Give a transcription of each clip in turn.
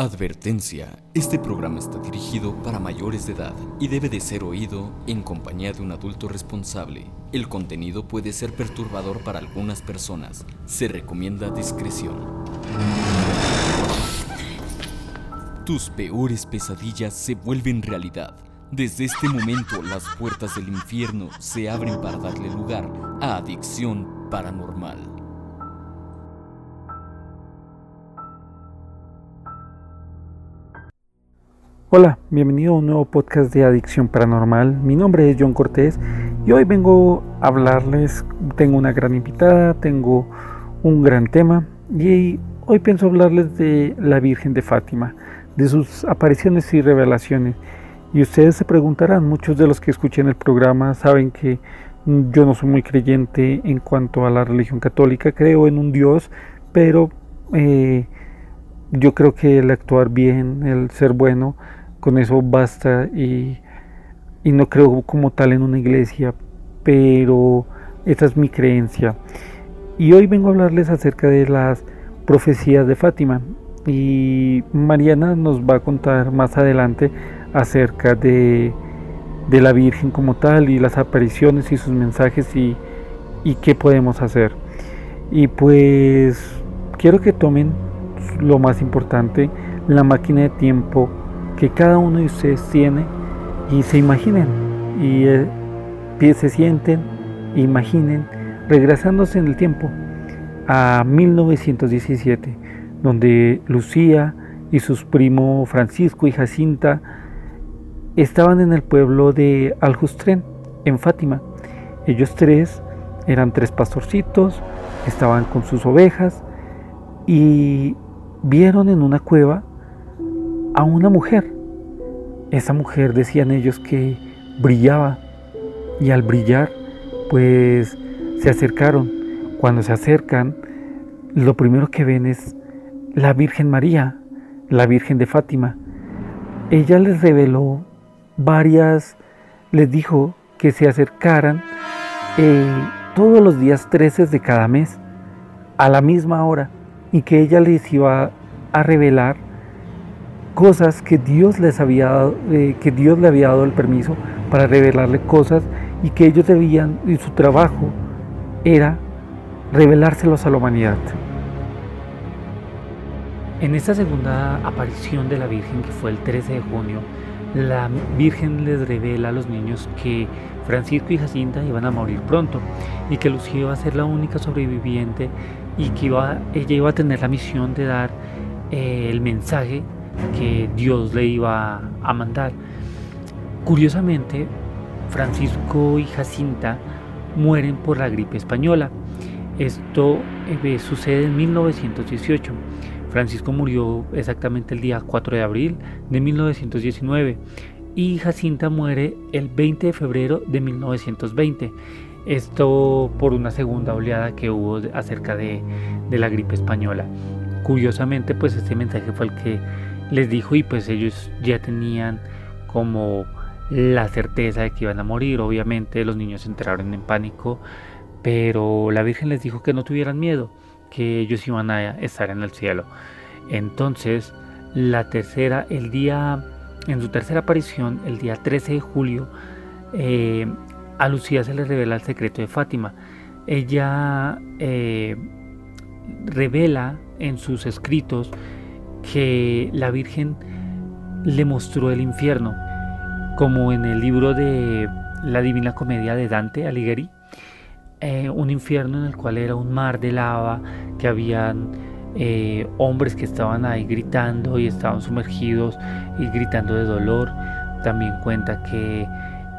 Advertencia, este programa está dirigido para mayores de edad y debe de ser oído en compañía de un adulto responsable. El contenido puede ser perturbador para algunas personas. Se recomienda discreción. Tus peores pesadillas se vuelven realidad. Desde este momento las puertas del infierno se abren para darle lugar a adicción paranormal. Hola, bienvenido a un nuevo podcast de Adicción Paranormal. Mi nombre es John Cortés y hoy vengo a hablarles, tengo una gran invitada, tengo un gran tema y hoy pienso hablarles de la Virgen de Fátima, de sus apariciones y revelaciones. Y ustedes se preguntarán, muchos de los que escuchen el programa saben que yo no soy muy creyente en cuanto a la religión católica, creo en un Dios, pero eh, yo creo que el actuar bien, el ser bueno, con eso basta y, no creo como tal en una iglesia, pero esa es mi creencia. Y hoy vengo a hablarles acerca de las profecías de Fátima y Mariana nos va a contar más adelante acerca de, de la Virgen como tal y las apariciones y sus mensajes y, y qué podemos hacer. Y pues quiero que tomen lo más importante, la máquina de tiempo que cada uno de ustedes tiene y se imaginen y eh, se sienten, imaginen regresándose en el tiempo a 1917, donde Lucía y sus primos Francisco y Jacinta estaban en el pueblo de Aljustren, en Fátima. Ellos tres eran tres pastorcitos, estaban con sus ovejas y vieron en una cueva a una mujer. Esa mujer decían ellos que brillaba y al brillar pues se acercaron. Cuando se acercan lo primero que ven es la Virgen María, la Virgen de Fátima. Ella les reveló varias, les dijo que se acercaran eh, todos los días 13 de cada mes a la misma hora y que ella les iba a revelar cosas que Dios les había dado, eh, que Dios le había dado el permiso para revelarle cosas y que ellos debían, y su trabajo era revelárselos a la humanidad. En esta segunda aparición de la Virgen, que fue el 13 de junio, la Virgen les revela a los niños que Francisco y Jacinta iban a morir pronto y que Lucía iba a ser la única sobreviviente y que iba, ella iba a tener la misión de dar eh, el mensaje que Dios le iba a mandar. Curiosamente, Francisco y Jacinta mueren por la gripe española. Esto eh, sucede en 1918. Francisco murió exactamente el día 4 de abril de 1919 y Jacinta muere el 20 de febrero de 1920. Esto por una segunda oleada que hubo acerca de, de la gripe española. Curiosamente, pues este mensaje fue el que les dijo y pues ellos ya tenían como la certeza de que iban a morir. Obviamente los niños se enteraron en pánico, pero la Virgen les dijo que no tuvieran miedo, que ellos iban a estar en el cielo. Entonces, la tercera, el día, en su tercera aparición, el día 13 de julio, eh, a Lucía se le revela el secreto de Fátima. Ella eh, revela en sus escritos que la Virgen le mostró el infierno, como en el libro de la Divina Comedia de Dante Alighieri, eh, un infierno en el cual era un mar de lava, que habían eh, hombres que estaban ahí gritando y estaban sumergidos y gritando de dolor. También cuenta que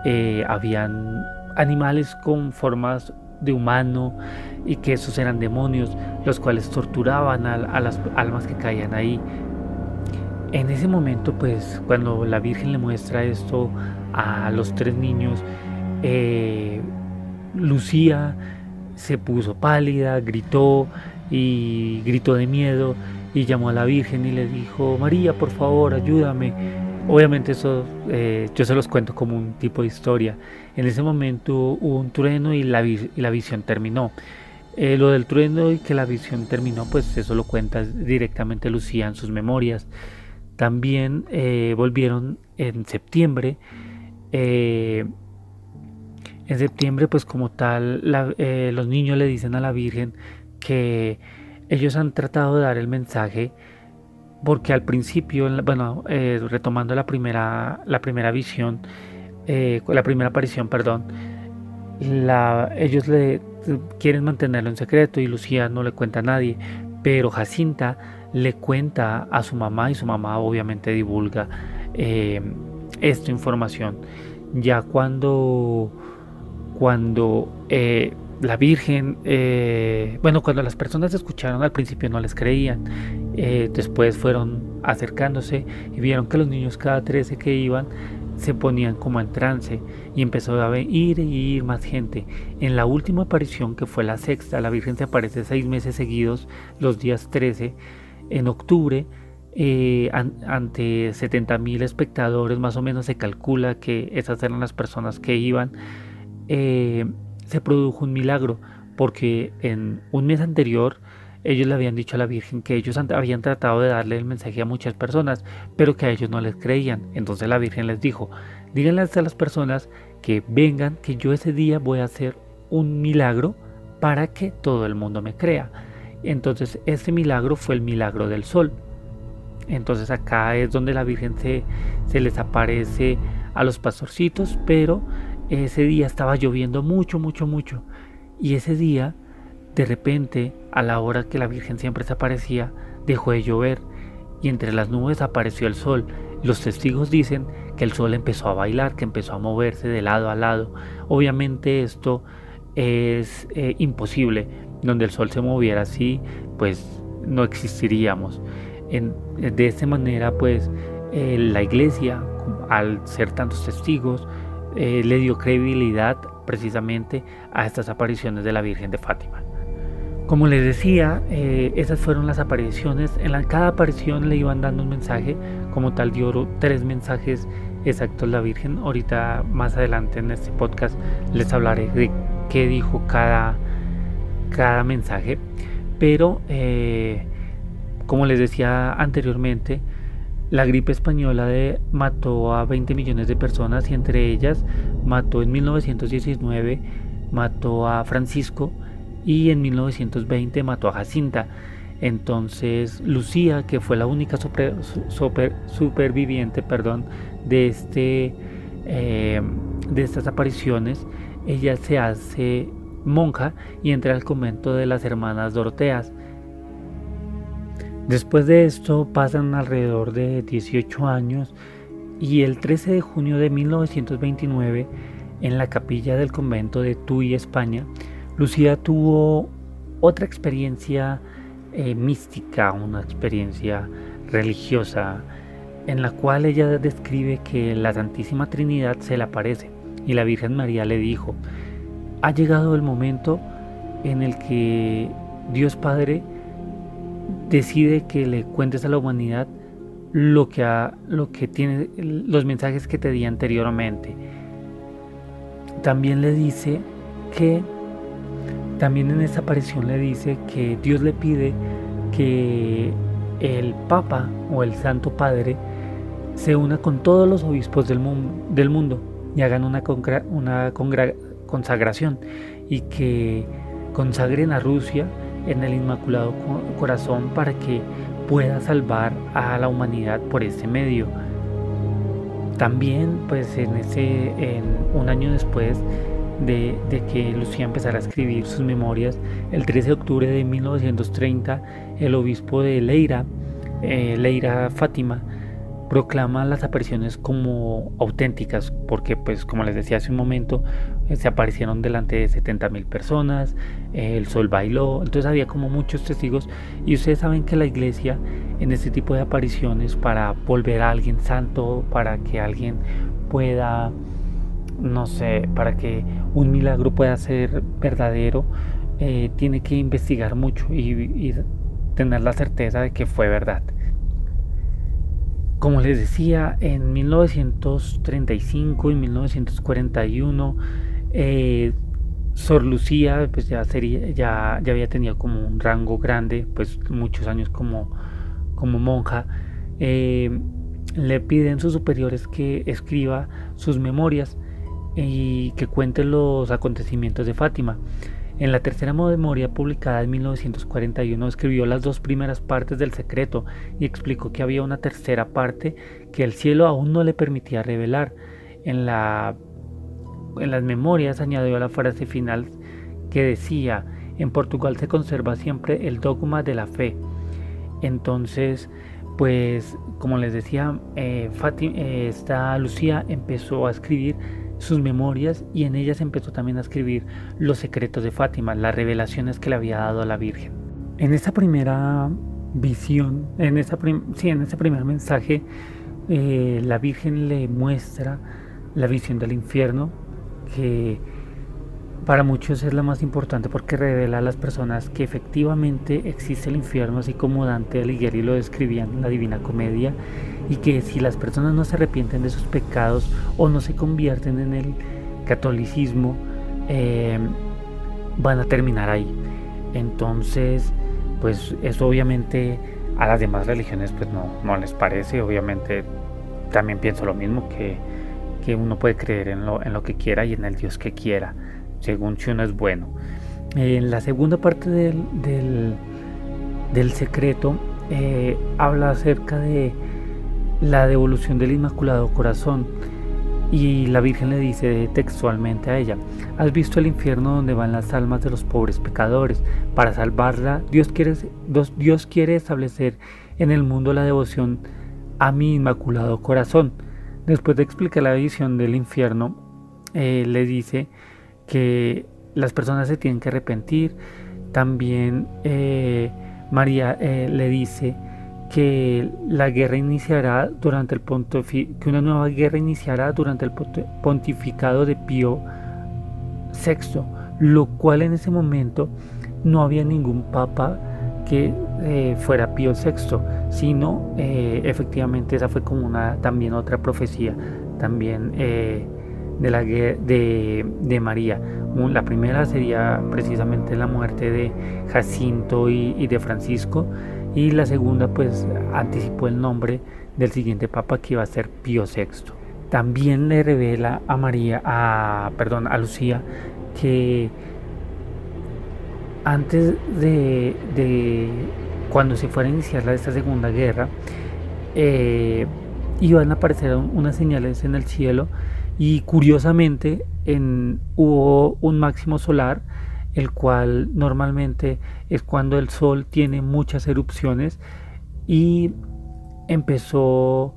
eh, habían animales con formas de humano y que esos eran demonios, los cuales torturaban a, las almas que caían ahí. En ese momento, pues, cuando la Virgen le muestra esto a los tres niños, eh, Lucía se puso pálida, gritó y gritó de miedo y llamó a la Virgen y le dijo, María, por favor, ayúdame. Obviamente eso eh, yo se los cuento como un tipo de historia. En ese momento hubo un trueno y la, visión terminó. Eh, lo del trueno y que la visión terminó, pues eso lo cuenta directamente Lucía en sus memorias. También eh, volvieron en septiembre. Eh, en septiembre, pues como tal, los niños le dicen a la Virgen que ellos han tratado de dar el mensaje porque al principio, bueno, retomando la primera, la primera visión, la primera aparición, perdón, ellos le quieren mantenerlo en secreto y Lucía no le cuenta a nadie, pero Jacinta le cuenta a su mamá y su mamá obviamente divulga eh, esta información. Ya cuando, cuando eh, la Virgen, eh, bueno, cuando las personas escucharon al principio no les creían, después fueron acercándose y vieron que los niños cada 13 que iban se ponían como en trance y empezó a ir y ir más gente. En la última aparición, que fue la sexta, la Virgen se aparece seis meses seguidos, los días 13, en octubre, eh, ante 70.000 espectadores, más o menos se calcula que esas eran las personas que iban, eh, se produjo un milagro, porque en un mes anterior, ellos le habían dicho a la Virgen que ellos habían tratado de darle el mensaje a muchas personas, pero que a ellos no les creían. Entonces la Virgen les dijo, díganle a las personas que vengan, que yo ese día voy a hacer un milagro para que todo el mundo me crea. Entonces ese milagro fue el milagro del sol. Entonces acá es donde la Virgen se, se les aparece a los pastorcitos, pero ese día estaba lloviendo mucho, mucho, mucho. Y ese día de repente, a la hora que la Virgen siempre se aparecía, dejó de llover y entre las nubes apareció el sol. Los testigos dicen que el sol empezó a bailar, que empezó a moverse de lado a lado. Obviamente esto es eh, imposible. Donde el sol se moviera así, pues no existiríamos. de esta manera, pues eh, la iglesia, al ser tantos testigos, eh, le dio credibilidad precisamente a estas apariciones de la Virgen de Fátima. Como les decía, eh, esas fueron las apariciones. En cada aparición le iban dando un mensaje. Como tal, dio tres mensajes exactos la Virgen. Ahorita, más adelante en este podcast, les hablaré de qué dijo cada, cada mensaje. Pero, eh, como les decía anteriormente, la gripe española de, mató a 20 millones de personas y entre ellas mató en 1919, mató a Francisco y en 1920 mató a Jacinta. Entonces Lucía, que fue la única superviviente perdón, de, este, eh, de estas apariciones, ella se hace monja y entra al convento de las hermanas Doroteas. Después de esto pasan alrededor de 18 años y el 13 de junio de 1929 en la capilla del convento de Tuy, España, Lucía tuvo otra experiencia eh, mística, una experiencia religiosa, en la cual ella describe que la Santísima Trinidad se le aparece y la Virgen María le dijo, ha llegado el momento en el que Dios Padre decide que le cuentes a la humanidad lo que, lo que tiene, los mensajes que te di anteriormente. También le dice que también en esta aparición le dice que Dios le pide que el Papa o el Santo Padre se una con todos los obispos del, mundo y hagan una, una consagración y que consagren a Rusia en el Inmaculado Corazón para que pueda salvar a la humanidad por este medio. También, pues en ese, en un año después, de, que Lucía empezara a escribir sus memorias. El 13 de octubre de 1930, el obispo de Leira, eh, Leira Fátima, proclama las apariciones como auténticas, porque pues como les decía hace un momento, eh, se aparecieron delante de 70 mil personas, eh, el sol bailó, entonces había como muchos testigos y ustedes saben que la iglesia en este tipo de apariciones para volver a alguien santo, para que alguien pueda no sé, para que un milagro pueda ser verdadero, eh, tiene que investigar mucho y, tener la certeza de que fue verdad. Como les decía, en 1935 y 1941, eh, Sor Lucía pues ya, sería, ya, ya había tenido como un rango grande, pues muchos años como, como monja eh, le piden sus superiores que escriba sus memorias y que cuente los acontecimientos de Fátima. En la tercera memoria publicada en 1941 escribió las dos primeras partes del secreto y explicó que había una tercera parte que el cielo aún no le permitía revelar. En, la, en las memorias añadió la frase final que decía, en Portugal se conserva siempre el dogma de la fe. Entonces, pues como les decía, eh, eh, esta Lucía empezó a escribir sus memorias y en ellas empezó también a escribir los secretos de Fátima, las revelaciones que le había dado a la Virgen. En esta primera visión, en, esa sí, en ese primer mensaje, eh, la Virgen le muestra la visión del infierno, que para muchos es la más importante porque revela a las personas que efectivamente existe el infierno, así como Dante Alighieri lo describía en la Divina Comedia, y que si las personas no se arrepienten de sus pecados o no se convierten en el catolicismo, eh, van a terminar ahí. Entonces, pues eso obviamente a las demás religiones pues no, no les parece, obviamente también pienso lo mismo, que, que uno puede creer en lo, en lo que quiera y en el Dios que quiera, según si es bueno. En la segunda parte del, del, secreto eh, habla acerca de la devolución del Inmaculado Corazón. Y la Virgen le dice textualmente a ella, ¿has visto el infierno donde van las almas de los pobres pecadores? Para salvarla, Dios quiere, Dios quiere establecer en el mundo la devoción a mi Inmaculado Corazón. Después de explicar la visión del infierno, eh, le dice que las personas se tienen que arrepentir. También eh, María eh, le dice que la guerra iniciará durante el que una nueva guerra iniciará durante el pontificado de Pío VI, lo cual en ese momento no había ningún papa que eh, fuera Pío VI, sino efectivamente esa fue como una también otra profecía también de la de, de María. La primera sería precisamente la muerte de Jacinto y de Francisco y la segunda pues anticipó el nombre del siguiente papa que iba a ser Pío VI. También le revela a María, a, perdón, a Lucía que antes de, cuando se fuera a iniciar esta segunda guerra, eh, iban a aparecer unas señales en el cielo y curiosamente en, hubo un máximo solar el cual normalmente es cuando el sol tiene muchas erupciones y empezó,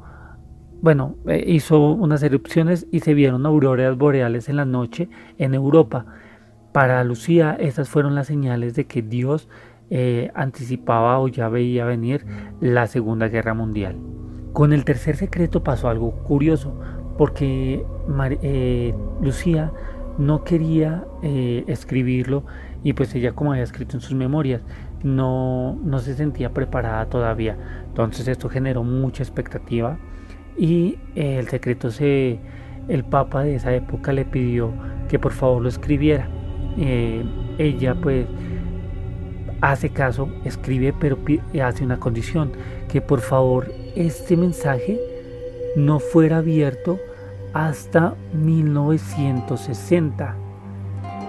bueno, eh, hizo unas erupciones y se vieron auroras boreales en la noche en Europa. Para Lucía estas fueron las señales de que Dios eh, anticipaba o ya veía venir la Segunda Guerra Mundial. Con el tercer secreto pasó algo curioso, porque eh, Lucía no quería eh, escribirlo y pues ella como había escrito en sus memorias no, no se sentía preparada todavía. Entonces esto generó mucha expectativa y eh, el secreto se... El papa de esa época le pidió que por favor lo escribiera. Ella pues hace caso, escribe, pero hace una condición, que por favor este mensaje no fuera abierto hasta 1960.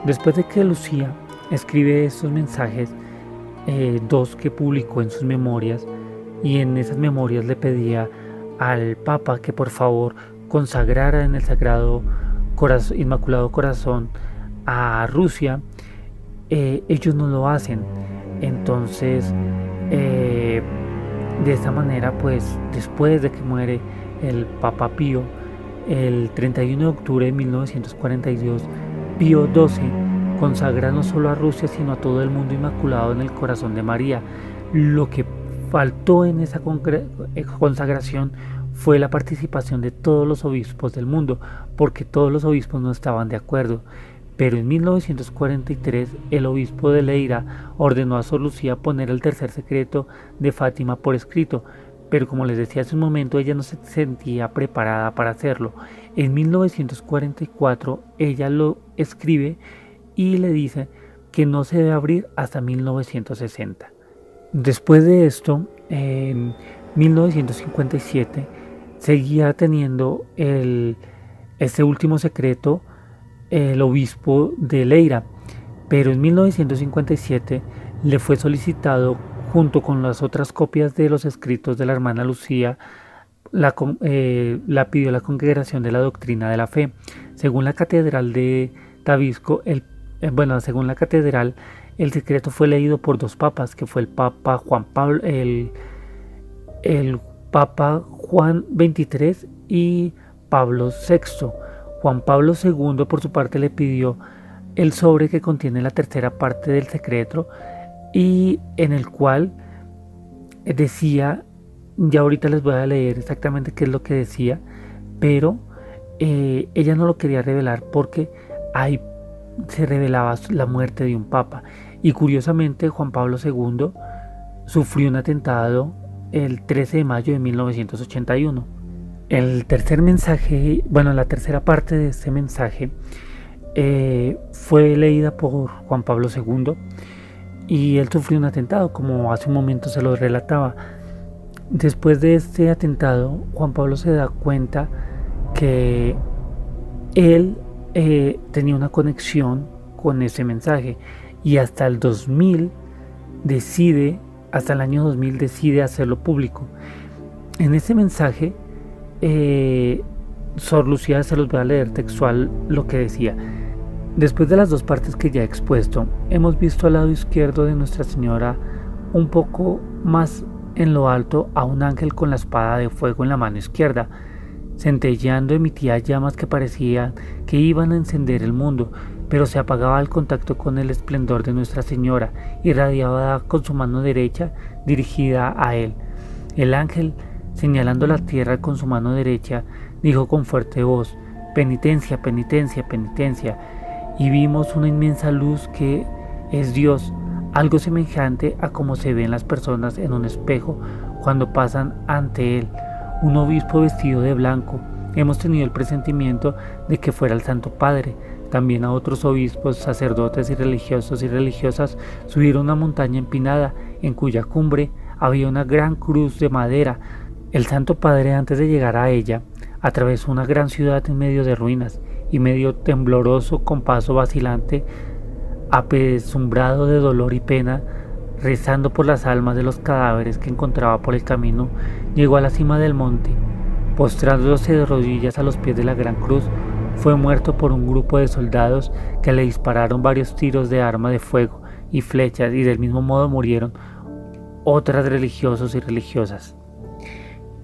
Después de que Lucía escribe estos mensajes, eh, dos que publicó en sus memorias, y en esas memorias le pedía al Papa que por favor consagrara en el Sagrado Inmaculado Corazón a Rusia, eh, ellos no lo hacen. Entonces, eh, de esta manera, pues después de que muere el Papa Pío, el 31 de octubre de 1942, Pío XII consagra no solo a Rusia, sino a todo el mundo inmaculado en el corazón de María. Lo que faltó en esa eh, consagración fue la participación de todos los obispos del mundo, porque todos los obispos no estaban de acuerdo. Pero en 1943 el obispo de Leira ordenó a Sor Lucía poner el tercer secreto de Fátima por escrito, pero como les decía hace un momento, ella no se sentía preparada para hacerlo. En 1944 ella lo escribe y le dice que no se debe abrir hasta 1960. Después de esto, 1957 seguía teniendo el, este último secreto el obispo de Leira, pero en 1957 le fue solicitado junto con las otras copias de los escritos de la hermana Lucía, la, eh, la pidió la Congregación de la Doctrina de la Fe. Según la Catedral de Tabisco, el, eh, bueno, según la Catedral, el secreto fue leído por dos papas, que fue el Papa Juan Pablo, el, el Papa Juan XXIII y Pablo VI. Juan Pablo II por su parte le pidió el sobre que contiene la tercera parte del secreto y en el cual decía, ya ahorita les voy a leer exactamente qué es lo que decía, pero eh, ella no lo quería revelar porque ahí se revelaba la muerte de un papa. Y curiosamente Juan Pablo II sufrió un atentado el 13 de mayo de 1981. El tercer mensaje, bueno, la tercera parte de este mensaje eh, fue leída por Juan Pablo II y él sufrió un atentado, como hace un momento se lo relataba. Después de este atentado, Juan Pablo se da cuenta que él eh, tenía una conexión con ese mensaje y hasta el 2000 decide, hasta el año 2000 decide hacerlo público. En ese mensaje eh, Sor Lucía se los voy a leer textual lo que decía. Después de las dos partes que ya he expuesto, hemos visto al lado izquierdo de Nuestra Señora un poco más en lo alto a un ángel con la espada de fuego en la mano izquierda. Centelleando emitía llamas que parecían que iban a encender el mundo, pero se apagaba al contacto con el esplendor de Nuestra Señora, irradiaba con su mano derecha dirigida a él. El ángel señalando la tierra con su mano derecha, dijo con fuerte voz, Penitencia, penitencia, penitencia, y vimos una inmensa luz que es Dios, algo semejante a como se ven las personas en un espejo cuando pasan ante él, un obispo vestido de blanco. Hemos tenido el presentimiento de que fuera el Santo Padre. También a otros obispos, sacerdotes y religiosos y religiosas subieron una montaña empinada en cuya cumbre había una gran cruz de madera el Santo Padre antes de llegar a ella atravesó una gran ciudad en medio de ruinas y medio tembloroso con paso vacilante, apesumbrado de dolor y pena, rezando por las almas de los cadáveres que encontraba por el camino, llegó a la cima del monte. Postrándose de rodillas a los pies de la gran cruz, fue muerto por un grupo de soldados que le dispararon varios tiros de arma de fuego y flechas y del mismo modo murieron otras religiosos y religiosas.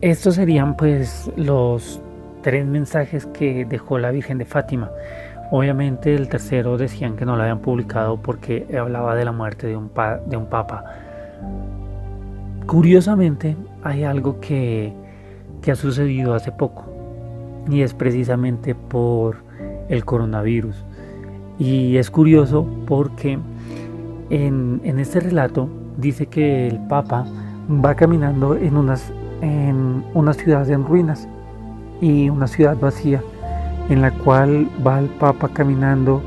Estos serían pues los tres mensajes que dejó la Virgen de Fátima. Obviamente el tercero decían que no lo habían publicado porque hablaba de la muerte de un, papa. Curiosamente hay algo que, que ha sucedido hace poco y es precisamente por el coronavirus. Y es curioso porque en, en este relato dice que el Papa va caminando en unas en una ciudad en ruinas y una ciudad vacía en la cual va el Papa caminando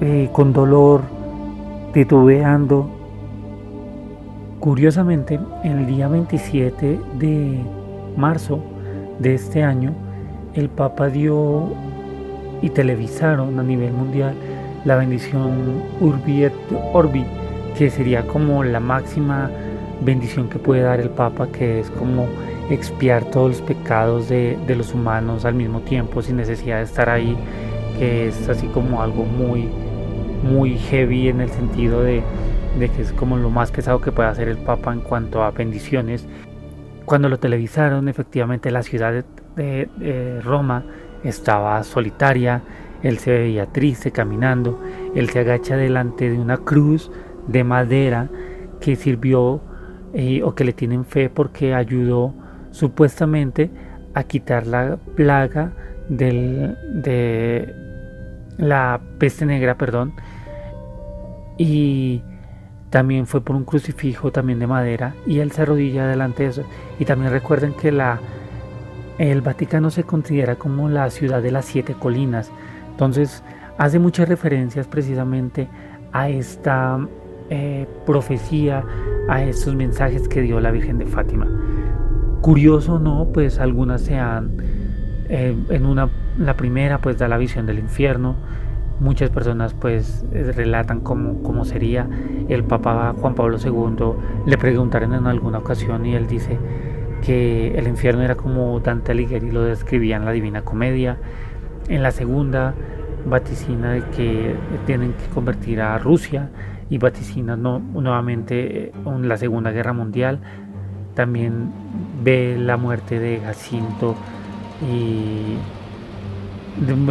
eh, con dolor, titubeando. Curiosamente, el día 27 de marzo de este año, el Papa dio y televisaron a nivel mundial la bendición Urbi et Orbi, que sería como la máxima bendición que puede dar el Papa, que es como expiar todos los pecados de, los humanos al mismo tiempo, sin necesidad de estar ahí, que es así como algo muy, muy heavy en el sentido de, que es como lo más pesado que puede hacer el Papa en cuanto a bendiciones. Cuando lo televisaron, efectivamente la ciudad de Roma estaba solitaria, él se veía triste caminando, él se agacha delante de una cruz de madera que sirvió o que le tienen fe porque ayudó supuestamente a quitar la plaga del, de la peste negra, perdón, y también fue por un crucifijo también de madera y él se arrodilla delante de eso. Y también recuerden que la, el Vaticano se considera como la ciudad de las siete colinas, entonces hace muchas referencias precisamente a esta eh, profecía, a estos mensajes que dio la Virgen de Fátima. Curioso no, pues algunas se han, eh, en una, la primera pues da la visión del infierno, muchas personas pues eh, relatan cómo, cómo sería. El Papa Juan Pablo II, le preguntaron en alguna ocasión y él dice que el infierno era como Dante Alighieri lo describía en la Divina Comedia, en la segunda vaticina de que tienen que convertir a Rusia y vaticina no, nuevamente eh, en la Segunda Guerra Mundial. También ve la muerte de Jacinto y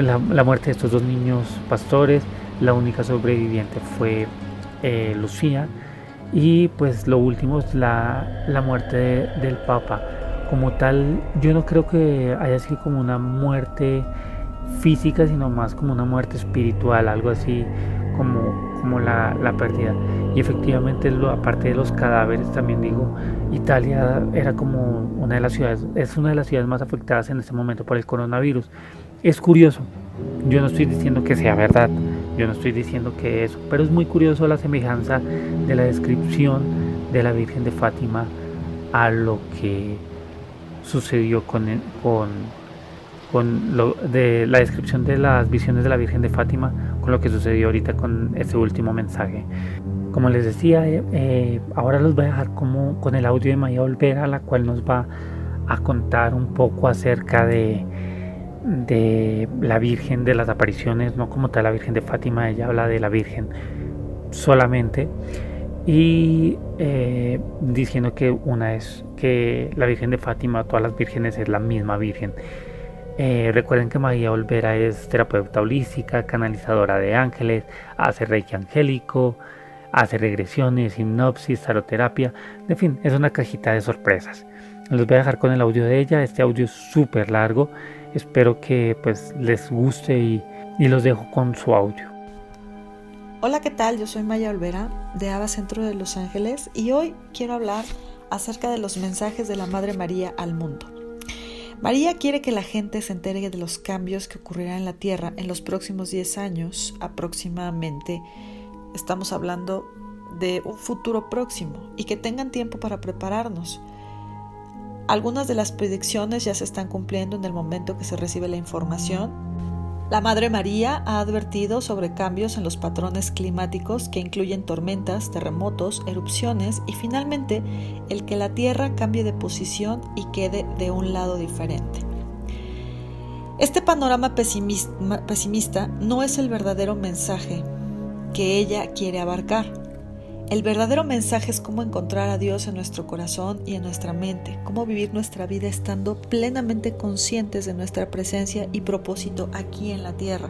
la, muerte de estos dos niños pastores. La única sobreviviente fue eh, Lucía. Y pues lo último es la, la muerte del Papa. Como tal, yo no creo que haya sido como una muerte física, sino más como una muerte espiritual, algo así como, la, pérdida. Y efectivamente, lo, aparte de los cadáveres, también digo, Italia era como una de las ciudades, es una de las ciudades más afectadas en este momento por el coronavirus. Es curioso, yo no estoy diciendo que sea verdad, yo no estoy diciendo que eso, pero es muy curioso la semejanza de la descripción de la Virgen de Fátima a lo que sucedió con, con la descripción de las visiones de la Virgen de Fátima, con lo que sucedió ahorita con este último mensaje. Como les decía, eh, eh, ahora los voy a dejar como con el audio de Maya Olvera, la cual nos va a contar un poco acerca de, de la Virgen de las apariciones, no como tal la Virgen de Fátima, ella habla de la Virgen solamente y eh, diciendo que una es que la Virgen de Fátima, todas las vírgenes es la misma Virgen eh, recuerden que María Olvera es terapeuta holística, canalizadora de ángeles, hace reiki angélico, hace regresiones, hipnosis, taroterapia, en fin, es una cajita de sorpresas. Les voy a dejar con el audio de ella, este audio es súper largo, espero que pues les guste y, y los dejo con su audio. Hola, ¿qué tal? Yo soy Maya Olvera de Ava Centro de Los Ángeles y hoy quiero hablar acerca de los mensajes de la Madre María al mundo. María quiere que la gente se entere de los cambios que ocurrirán en la Tierra en los próximos 10 años aproximadamente. Estamos hablando de un futuro próximo y que tengan tiempo para prepararnos. Algunas de las predicciones ya se están cumpliendo en el momento que se recibe la información la Madre María ha advertido sobre cambios en los patrones climáticos que incluyen tormentas, terremotos, erupciones y finalmente el que la Tierra cambie de posición y quede de un lado diferente. Este panorama pesimista no es el verdadero mensaje que ella quiere abarcar. El verdadero mensaje es cómo encontrar a Dios en nuestro corazón y en nuestra mente, cómo vivir nuestra vida estando plenamente conscientes de nuestra presencia y propósito aquí en la tierra,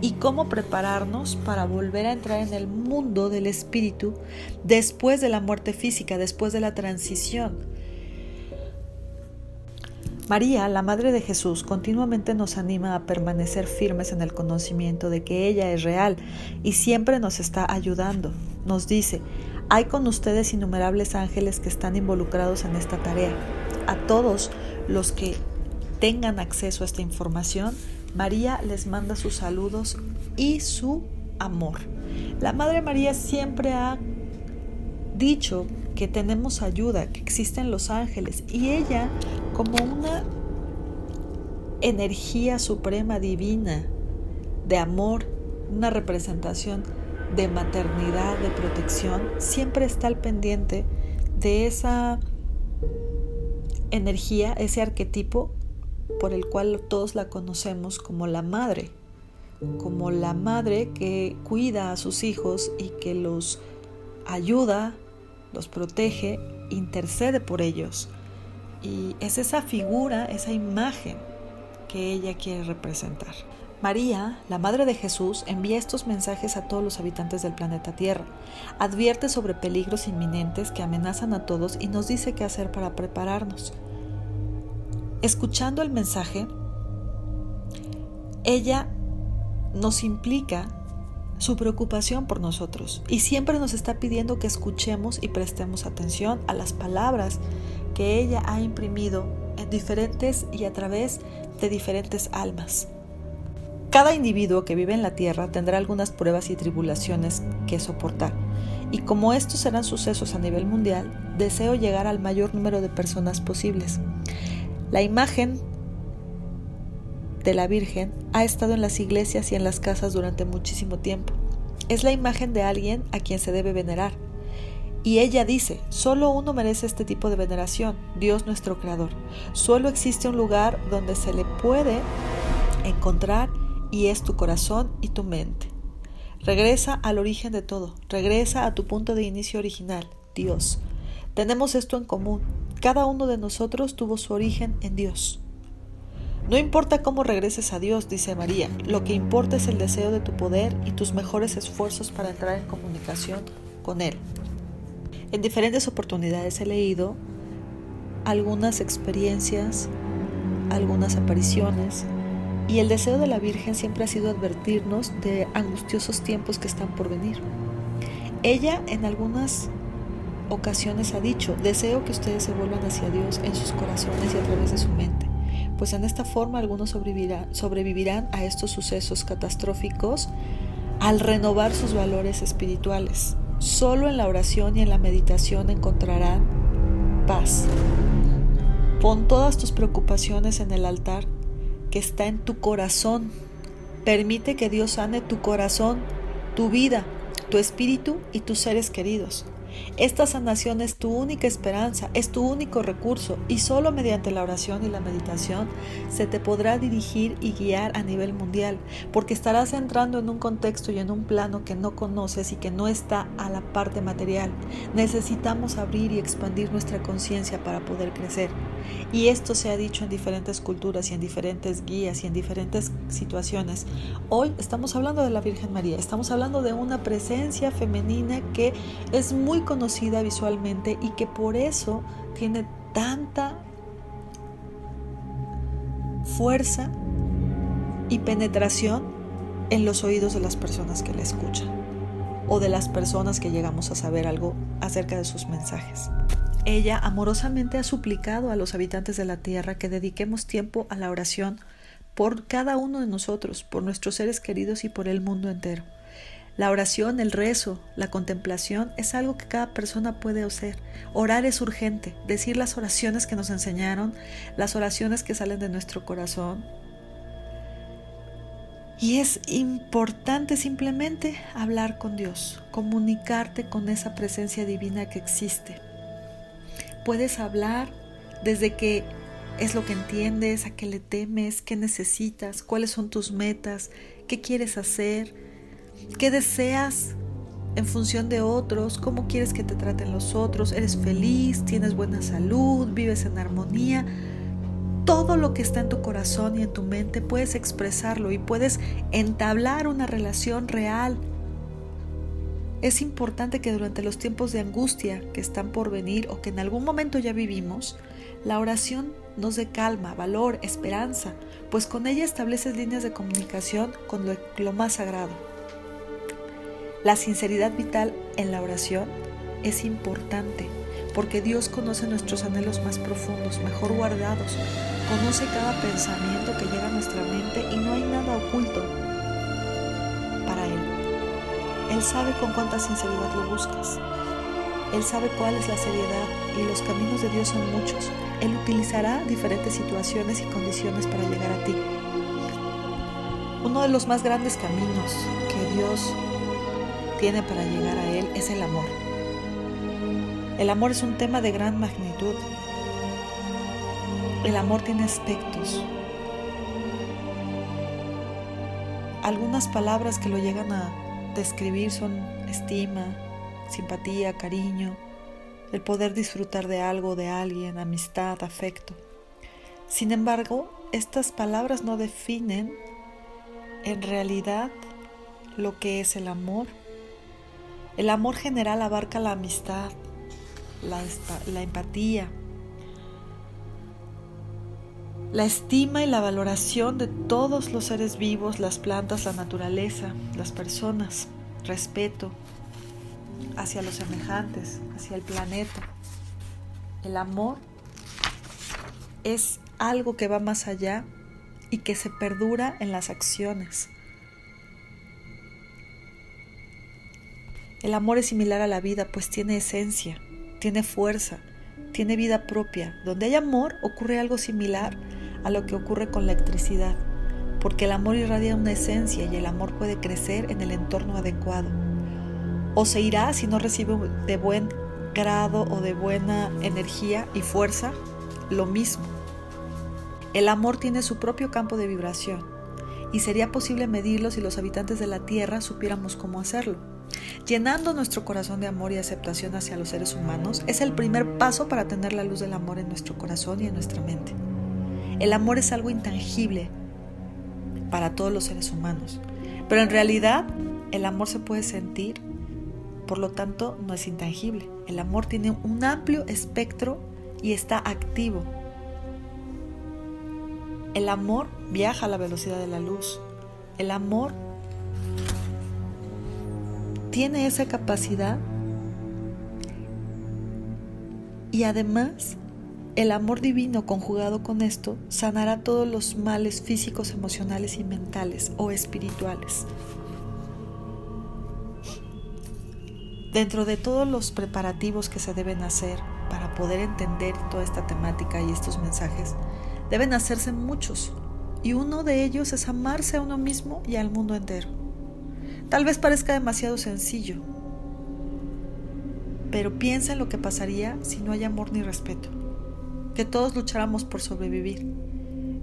y cómo prepararnos para volver a entrar en el mundo del espíritu después de la muerte física, después de la transición. María, la Madre de Jesús, continuamente nos anima a permanecer firmes en el conocimiento de que ella es real y siempre nos está ayudando, nos dice, hay con ustedes innumerables ángeles que están involucrados en esta tarea. A todos los que tengan acceso a esta información, María les manda sus saludos y su amor. La Madre María siempre ha dicho que tenemos ayuda, que existen los ángeles y ella como una energía suprema divina de amor, una representación de maternidad, de protección, siempre está al pendiente de esa energía, ese arquetipo por el cual todos la conocemos como la madre, como la madre que cuida a sus hijos y que los ayuda, los protege, intercede por ellos. Y es esa figura, esa imagen que ella quiere representar. María, la Madre de Jesús, envía estos mensajes a todos los habitantes del planeta Tierra. Advierte sobre peligros inminentes que amenazan a todos y nos dice qué hacer para prepararnos. Escuchando el mensaje, ella nos implica su preocupación por nosotros y siempre nos está pidiendo que escuchemos y prestemos atención a las palabras que ella ha imprimido en diferentes y a través de diferentes almas. Cada individuo que vive en la tierra tendrá algunas pruebas y tribulaciones que soportar. Y como estos serán sucesos a nivel mundial, deseo llegar al mayor número de personas posibles. La imagen de la Virgen ha estado en las iglesias y en las casas durante muchísimo tiempo. Es la imagen de alguien a quien se debe venerar. Y ella dice, solo uno merece este tipo de veneración, Dios nuestro Creador. Solo existe un lugar donde se le puede encontrar y es tu corazón y tu mente. Regresa al origen de todo, regresa a tu punto de inicio original, Dios. Tenemos esto en común, cada uno de nosotros tuvo su origen en Dios. No importa cómo regreses a Dios, dice María, lo que importa es el deseo de tu poder y tus mejores esfuerzos para entrar en comunicación con Él. En diferentes oportunidades he leído algunas experiencias, algunas apariciones, y el deseo de la Virgen siempre ha sido advertirnos de angustiosos tiempos que están por venir. Ella en algunas ocasiones ha dicho, deseo que ustedes se vuelvan hacia Dios en sus corazones y a través de su mente, pues en esta forma algunos sobrevivirán, sobrevivirán a estos sucesos catastróficos al renovar sus valores espirituales. Solo en la oración y en la meditación encontrarán paz. Pon todas tus preocupaciones en el altar que está en tu corazón. Permite que Dios sane tu corazón, tu vida, tu espíritu y tus seres queridos. Esta sanación es tu única esperanza, es tu único recurso y solo mediante la oración y la meditación se te podrá dirigir y guiar a nivel mundial, porque estarás entrando en un contexto y en un plano que no conoces y que no está a la parte material. Necesitamos abrir y expandir nuestra conciencia para poder crecer. Y esto se ha dicho en diferentes culturas y en diferentes guías y en diferentes situaciones. Hoy estamos hablando de la Virgen María, estamos hablando de una presencia femenina que es muy conocida visualmente y que por eso tiene tanta fuerza y penetración en los oídos de las personas que la escuchan o de las personas que llegamos a saber algo acerca de sus mensajes. Ella amorosamente ha suplicado a los habitantes de la tierra que dediquemos tiempo a la oración por cada uno de nosotros, por nuestros seres queridos y por el mundo entero. La oración, el rezo, la contemplación es algo que cada persona puede hacer. Orar es urgente, decir las oraciones que nos enseñaron, las oraciones que salen de nuestro corazón. Y es importante simplemente hablar con Dios, comunicarte con esa presencia divina que existe. Puedes hablar desde que es lo que entiendes, a qué le temes, qué necesitas, cuáles son tus metas, qué quieres hacer ¿Qué deseas en función de otros? ¿Cómo quieres que te traten los otros? ¿Eres feliz? ¿Tienes buena salud? ¿Vives en armonía? Todo lo que está en tu corazón y en tu mente puedes expresarlo y puedes entablar una relación real. Es importante que durante los tiempos de angustia que están por venir o que en algún momento ya vivimos, la oración nos dé calma, valor, esperanza, pues con ella estableces líneas de comunicación con lo, lo más sagrado. La sinceridad vital en la oración es importante porque Dios conoce nuestros anhelos más profundos, mejor guardados, conoce cada pensamiento que llega a nuestra mente y no hay nada oculto para Él. Él sabe con cuánta sinceridad lo buscas. Él sabe cuál es la seriedad y los caminos de Dios son muchos. Él utilizará diferentes situaciones y condiciones para llegar a ti. Uno de los más grandes caminos que Dios tiene para llegar a Él es el amor. El amor es un tema de gran magnitud. El amor tiene aspectos. Algunas palabras que lo llegan a describir son estima, simpatía, cariño, el poder disfrutar de algo, de alguien, amistad, afecto. Sin embargo, estas palabras no definen en realidad lo que es el amor el amor general abarca la amistad, la, empatía, la estima y la valoración de todos los seres vivos, las plantas, la naturaleza, las personas, respeto hacia los semejantes, hacia el planeta. El amor es algo que va más allá y que se perdura en las acciones. El amor es similar a la vida, pues tiene esencia, tiene fuerza, tiene vida propia. Donde hay amor ocurre algo similar a lo que ocurre con la electricidad, porque el amor irradia una esencia y el amor puede crecer en el entorno adecuado. O se irá si no recibe de buen grado o de buena energía y fuerza, lo mismo. El amor tiene su propio campo de vibración y sería posible medirlo si los habitantes de la Tierra supiéramos cómo hacerlo. Llenando nuestro corazón de amor y aceptación hacia los seres humanos es el primer paso para tener la luz del amor en nuestro corazón y en nuestra mente. El amor es algo intangible para todos los seres humanos, pero en realidad el amor se puede sentir, por lo tanto no es intangible. El amor tiene un amplio espectro y está activo. El amor viaja a la velocidad de la luz. El amor tiene esa capacidad y además el amor divino conjugado con esto sanará todos los males físicos, emocionales y mentales o espirituales. Dentro de todos los preparativos que se deben hacer para poder entender toda esta temática y estos mensajes, deben hacerse muchos. Y uno de ellos es amarse a uno mismo y al mundo entero. Tal vez parezca demasiado sencillo, pero piensa en lo que pasaría si no hay amor ni respeto que todos lucháramos por sobrevivir,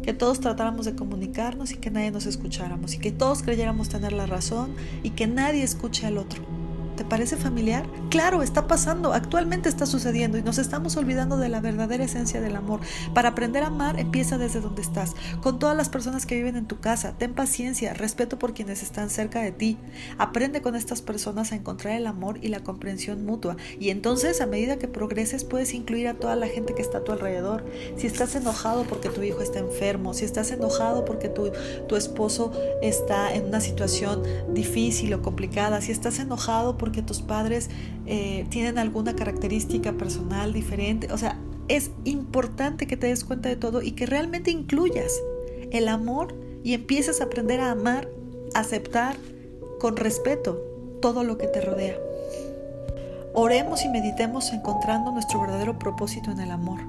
que todos tratáramos de comunicarnos y que nadie nos escucháramos, y que todos creyéramos tener la razón y que nadie escuche al otro. ¿Te parece familiar? Claro, está pasando, actualmente está sucediendo y nos estamos olvidando de la verdadera esencia del amor. Para aprender a amar empieza desde donde estás, con todas las personas que viven en tu casa. Ten paciencia, respeto por quienes están cerca de ti. Aprende con estas personas a encontrar el amor y la comprensión mutua. Y entonces, a medida que progreses, puedes incluir a toda la gente que está a tu alrededor. Si estás enojado porque tu hijo está enfermo, si estás enojado porque tu, tu esposo está en una situación difícil o complicada, si estás enojado por porque tus padres eh, tienen alguna característica personal diferente. O sea, es importante que te des cuenta de todo y que realmente incluyas el amor y empieces a aprender a amar, aceptar con respeto todo lo que te rodea. Oremos y meditemos encontrando nuestro verdadero propósito en el amor,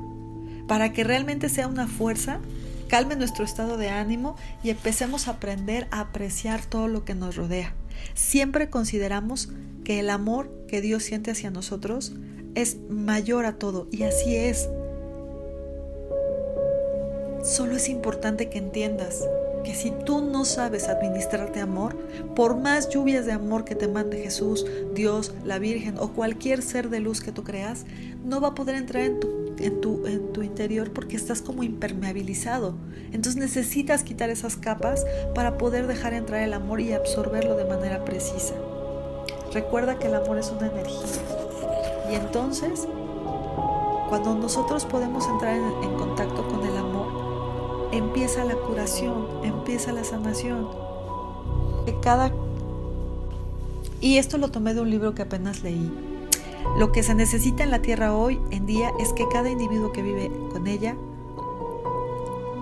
para que realmente sea una fuerza, calme nuestro estado de ánimo y empecemos a aprender a apreciar todo lo que nos rodea. Siempre consideramos que el amor que Dios siente hacia nosotros es mayor a todo y así es. Solo es importante que entiendas que si tú no sabes administrarte amor, por más lluvias de amor que te mande Jesús, Dios, la Virgen o cualquier ser de luz que tú creas, no va a poder entrar en tu en tu, en tu interior porque estás como impermeabilizado. Entonces necesitas quitar esas capas para poder dejar entrar el amor y absorberlo de manera precisa. Recuerda que el amor es una energía. Y entonces, cuando nosotros podemos entrar en, contacto con el amor, empieza la curación, empieza la sanación. Que cada y esto lo tomé de un libro que apenas leí. Lo que se necesita en la tierra hoy en día es que cada individuo que vive con ella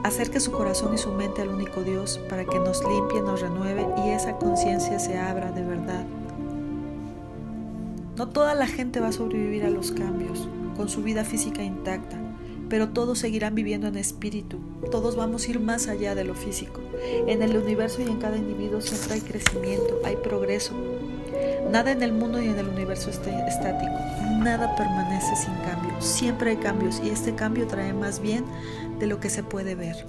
acerque su corazón y su mente al único Dios para que nos limpie, nos renueve y esa conciencia se abra de verdad. No toda la gente va a sobrevivir a los cambios con su vida física intacta, pero todos seguirán viviendo en espíritu. Todos vamos a ir más allá de lo físico. En el universo y en cada individuo siempre hay crecimiento, hay progreso, Nada en el mundo y en el universo es estático. Nada permanece sin cambio. Siempre hay cambios y este cambio trae más bien de lo que se puede ver.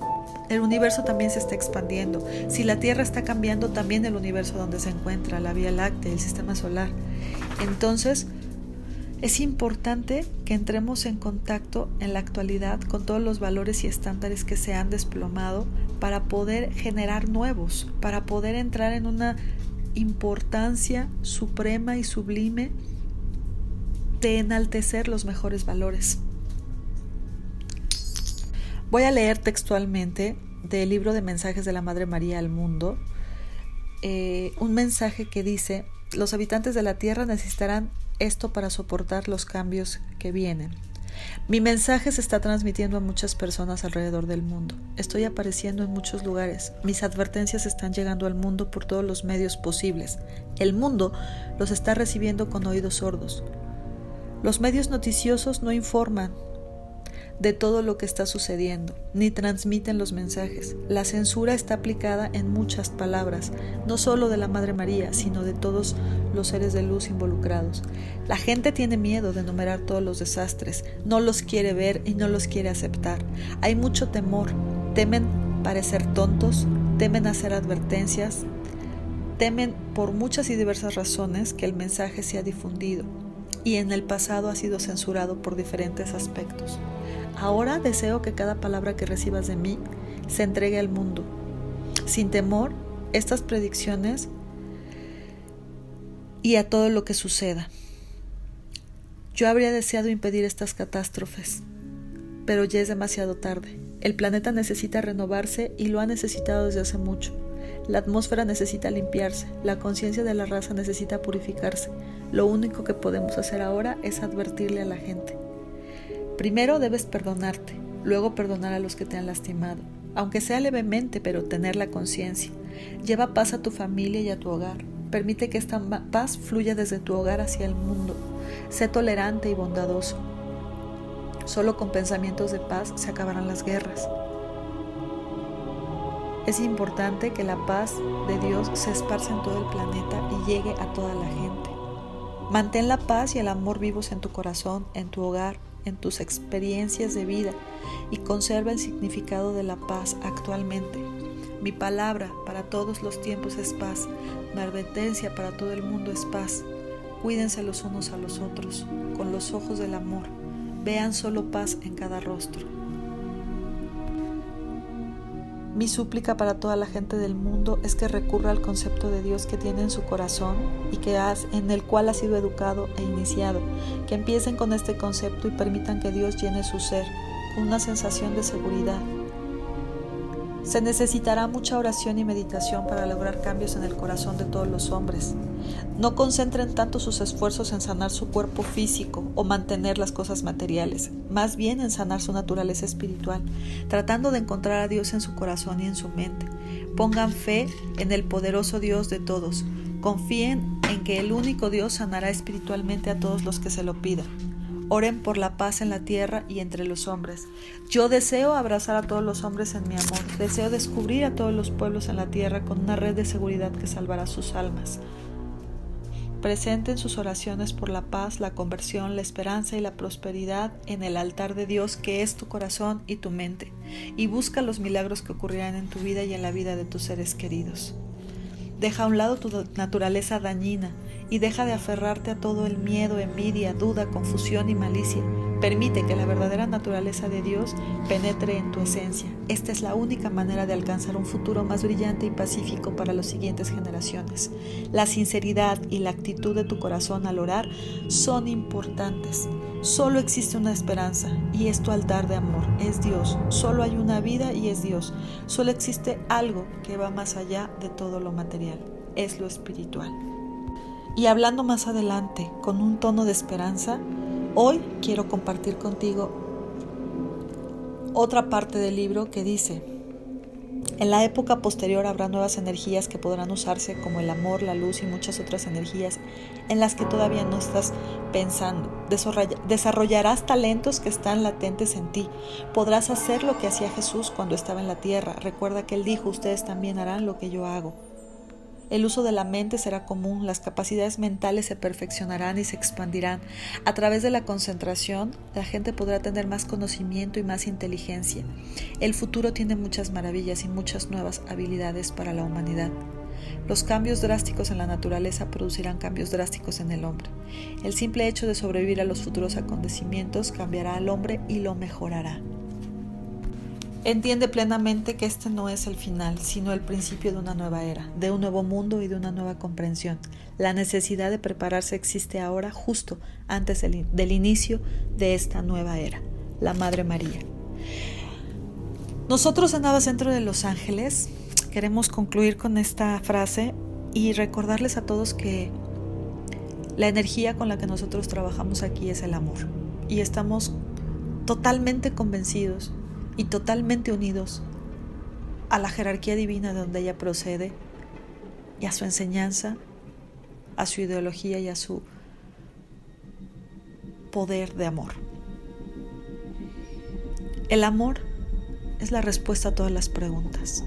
El universo también se está expandiendo. Si la Tierra está cambiando, también el universo donde se encuentra, la Vía Láctea, el sistema solar. Entonces, es importante que entremos en contacto en la actualidad con todos los valores y estándares que se han desplomado para poder generar nuevos, para poder entrar en una importancia suprema y sublime de enaltecer los mejores valores. Voy a leer textualmente del libro de mensajes de la Madre María al mundo eh, un mensaje que dice, los habitantes de la Tierra necesitarán esto para soportar los cambios que vienen. Mi mensaje se está transmitiendo a muchas personas alrededor del mundo. Estoy apareciendo en muchos lugares. Mis advertencias están llegando al mundo por todos los medios posibles. El mundo los está recibiendo con oídos sordos. Los medios noticiosos no informan, de todo lo que está sucediendo, ni transmiten los mensajes. La censura está aplicada en muchas palabras, no solo de la Madre María, sino de todos los seres de luz involucrados. La gente tiene miedo de enumerar todos los desastres, no los quiere ver y no los quiere aceptar. Hay mucho temor, temen parecer tontos, temen hacer advertencias, temen por muchas y diversas razones que el mensaje sea difundido y en el pasado ha sido censurado por diferentes aspectos. Ahora deseo que cada palabra que recibas de mí se entregue al mundo. Sin temor, estas predicciones y a todo lo que suceda. Yo habría deseado impedir estas catástrofes, pero ya es demasiado tarde. El planeta necesita renovarse y lo ha necesitado desde hace mucho. La atmósfera necesita limpiarse, la conciencia de la raza necesita purificarse. Lo único que podemos hacer ahora es advertirle a la gente. Primero debes perdonarte, luego perdonar a los que te han lastimado, aunque sea levemente, pero tener la conciencia. Lleva paz a tu familia y a tu hogar. Permite que esta paz fluya desde tu hogar hacia el mundo. Sé tolerante y bondadoso. Solo con pensamientos de paz se acabarán las guerras. Es importante que la paz de Dios se esparza en todo el planeta y llegue a toda la gente. Mantén la paz y el amor vivos en tu corazón, en tu hogar, en tus experiencias de vida y conserva el significado de la paz actualmente. Mi palabra para todos los tiempos es paz, mi advertencia para todo el mundo es paz. Cuídense los unos a los otros, con los ojos del amor. Vean solo paz en cada rostro. Mi súplica para toda la gente del mundo es que recurra al concepto de Dios que tiene en su corazón y que has, en el cual ha sido educado e iniciado, que empiecen con este concepto y permitan que Dios llene su ser con una sensación de seguridad, se necesitará mucha oración y meditación para lograr cambios en el corazón de todos los hombres. No concentren tanto sus esfuerzos en sanar su cuerpo físico o mantener las cosas materiales, más bien en sanar su naturaleza espiritual, tratando de encontrar a Dios en su corazón y en su mente. Pongan fe en el poderoso Dios de todos. Confíen en que el único Dios sanará espiritualmente a todos los que se lo pidan. Oren por la paz en la tierra y entre los hombres. Yo deseo abrazar a todos los hombres en mi amor. Deseo descubrir a todos los pueblos en la tierra con una red de seguridad que salvará sus almas. Presenten sus oraciones por la paz, la conversión, la esperanza y la prosperidad en el altar de Dios que es tu corazón y tu mente, y busca los milagros que ocurrirán en tu vida y en la vida de tus seres queridos. Deja a un lado tu naturaleza dañina y deja de aferrarte a todo el miedo, envidia, duda, confusión y malicia. Permite que la verdadera naturaleza de Dios penetre en tu esencia. Esta es la única manera de alcanzar un futuro más brillante y pacífico para las siguientes generaciones. La sinceridad y la actitud de tu corazón al orar son importantes. Solo existe una esperanza y es tu altar de amor, es Dios. Solo hay una vida y es Dios. Solo existe algo que va más allá de todo lo material, es lo espiritual. Y hablando más adelante, con un tono de esperanza, hoy quiero compartir contigo otra parte del libro que dice, en la época posterior habrá nuevas energías que podrán usarse como el amor, la luz y muchas otras energías en las que todavía no estás pensando. Desarrollarás talentos que están latentes en ti. Podrás hacer lo que hacía Jesús cuando estaba en la tierra. Recuerda que él dijo, ustedes también harán lo que yo hago. El uso de la mente será común, las capacidades mentales se perfeccionarán y se expandirán. A través de la concentración, la gente podrá tener más conocimiento y más inteligencia. El futuro tiene muchas maravillas y muchas nuevas habilidades para la humanidad. Los cambios drásticos en la naturaleza producirán cambios drásticos en el hombre. El simple hecho de sobrevivir a los futuros acontecimientos cambiará al hombre y lo mejorará. Entiende plenamente que este no es el final, sino el principio de una nueva era, de un nuevo mundo y de una nueva comprensión. La necesidad de prepararse existe ahora justo antes del, inicio de esta nueva era, la Madre María. Nosotros en Nava Centro de Los Ángeles queremos concluir con esta frase y recordarles a todos que la energía con la que nosotros trabajamos aquí es el amor y estamos totalmente convencidos y totalmente unidos a la jerarquía divina de donde ella procede y a su enseñanza, a su ideología y a su poder de amor. El amor es la respuesta a todas las preguntas.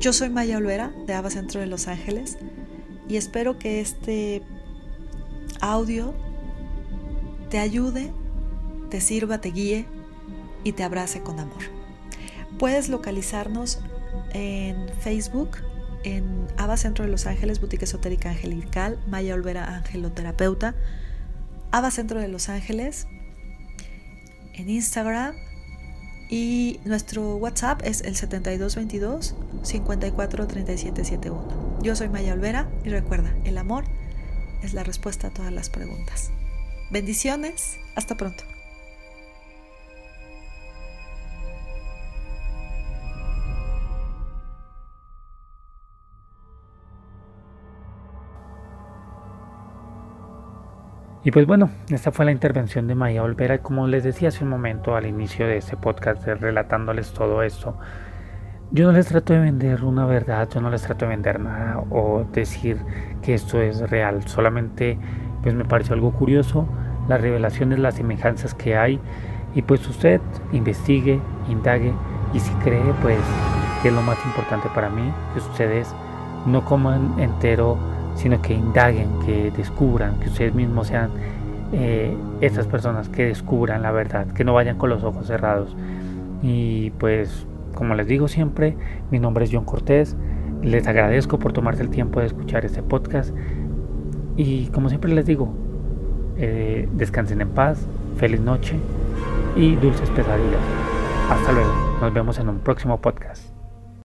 Yo soy Maya Olvera de Ava Centro de Los Ángeles y espero que este audio te ayude, te sirva, te guíe y te abrace con amor. Puedes localizarnos en Facebook, en Ava Centro de Los Ángeles, Boutique Esotérica Angelical, Maya Olvera Angeloterapeuta, Ava Centro de Los Ángeles, en Instagram y nuestro WhatsApp es el 7222 543771. Yo soy Maya Olvera y recuerda, el amor es la respuesta a todas las preguntas. Bendiciones, hasta pronto. Y pues bueno, esta fue la intervención de Maya Olvera. Como les decía hace un momento al inicio de este podcast, relatándoles todo esto, yo no les trato de vender una verdad, yo no les trato de vender nada o decir que esto es real. Solamente pues me pareció algo curioso, las revelaciones, las semejanzas que hay. Y pues usted investigue, indague y si cree pues que es lo más importante para mí, que ustedes no coman entero sino que indaguen, que descubran, que ustedes mismos sean eh, estas personas que descubran la verdad, que no vayan con los ojos cerrados. Y pues, como les digo siempre, mi nombre es John Cortés, les agradezco por tomarse el tiempo de escuchar este podcast y como siempre les digo, eh, descansen en paz, feliz noche y dulces pesadillas. Hasta luego, nos vemos en un próximo podcast.